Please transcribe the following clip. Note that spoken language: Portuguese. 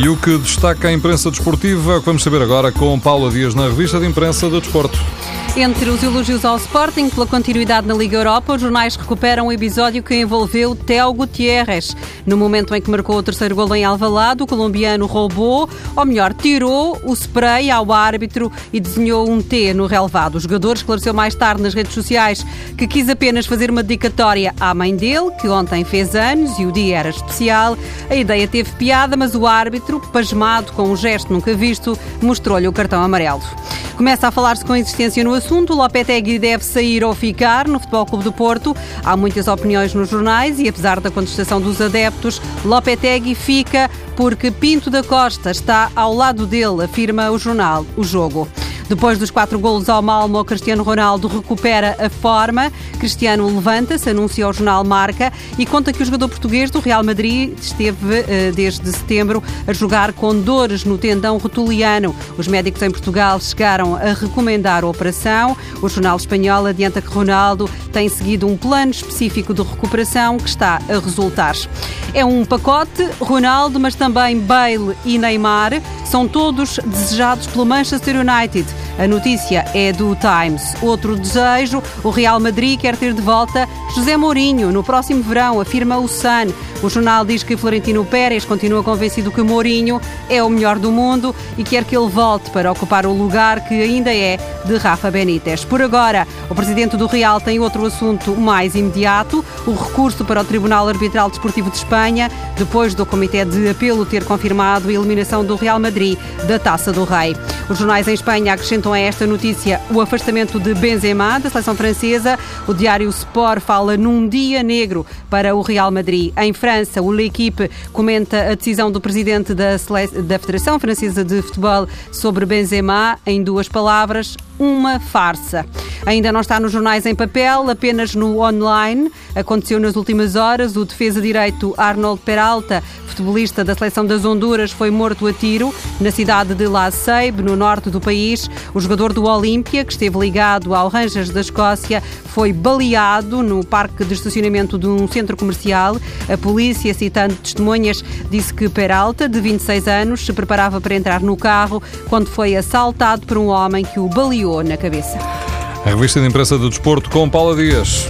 E o que destaca a imprensa desportiva é o que vamos saber agora com Paula Dias na revista de imprensa do desporto. Entre os elogios ao Sporting pela continuidade na Liga Europa, os jornais recuperam o episódio que envolveu Theo Gutierrez. No momento em que marcou o terceiro gol em Alvalade, o colombiano roubou, ou melhor, tirou o spray ao árbitro e desenhou um T no relevado. O jogador esclareceu mais tarde nas redes sociais que quis apenas fazer uma dedicatória à mãe dele, que ontem fez anos e o dia era especial. A ideia teve piada, mas o árbitro, pasmado com um gesto nunca visto, mostrou-lhe o cartão amarelo. Começa a falar-se com insistência no assunto. Lopetegui deve sair ou ficar no Futebol Clube do Porto. Há muitas opiniões nos jornais e, apesar da contestação dos adeptos, Lopetegui fica porque Pinto da Costa está ao lado dele, afirma o jornal O Jogo. Depois dos quatro golos ao Malmo, Cristiano Ronaldo recupera a forma. Cristiano levanta-se, anuncia o jornal Marca e conta que o jogador português do Real Madrid esteve eh, desde setembro a jogar com dores no tendão rotuliano. Os médicos em Portugal chegaram a recomendar a operação. O jornal espanhol adianta que Ronaldo tem seguido um plano específico de recuperação que está a resultar. É um pacote, Ronaldo, mas também Bale e Neymar são todos desejados pelo Manchester United. A notícia é do Times. Outro desejo, o Real Madrid quer ter de volta José Mourinho no próximo verão, afirma o Sun. O jornal diz que Florentino Pérez continua convencido que Mourinho é o melhor do mundo e quer que ele volte para ocupar o lugar que ainda é de Rafa Benítez. Por agora, o presidente do Real tem outro assunto mais imediato, o recurso para o Tribunal Arbitral Desportivo de Espanha, depois do Comitê de Apelo ter confirmado a eliminação do Real Madrid da Taça do Rei. Os jornais em Espanha acrescentam a esta notícia o afastamento de Benzema da seleção francesa. O diário Sport fala num dia negro para o Real Madrid. Em França, o L'Equipe comenta a decisão do presidente da, da Federação Francesa de Futebol sobre Benzema em duas palavras, uma farsa. Ainda não está nos jornais em papel, apenas no online. Aconteceu nas últimas horas. O defesa-direito Arnold Peralta, futebolista da seleção das Honduras, foi morto a tiro na cidade de La Seibe, no norte do país. O jogador do Olímpia, que esteve ligado ao Rangers da Escócia, foi baleado no parque de estacionamento de um centro comercial. A polícia, citando testemunhas, disse que Peralta, de 26 anos, se preparava para entrar no carro quando foi assaltado por um homem que o baleou na cabeça. A revista de imprensa do desporto com Paula Dias.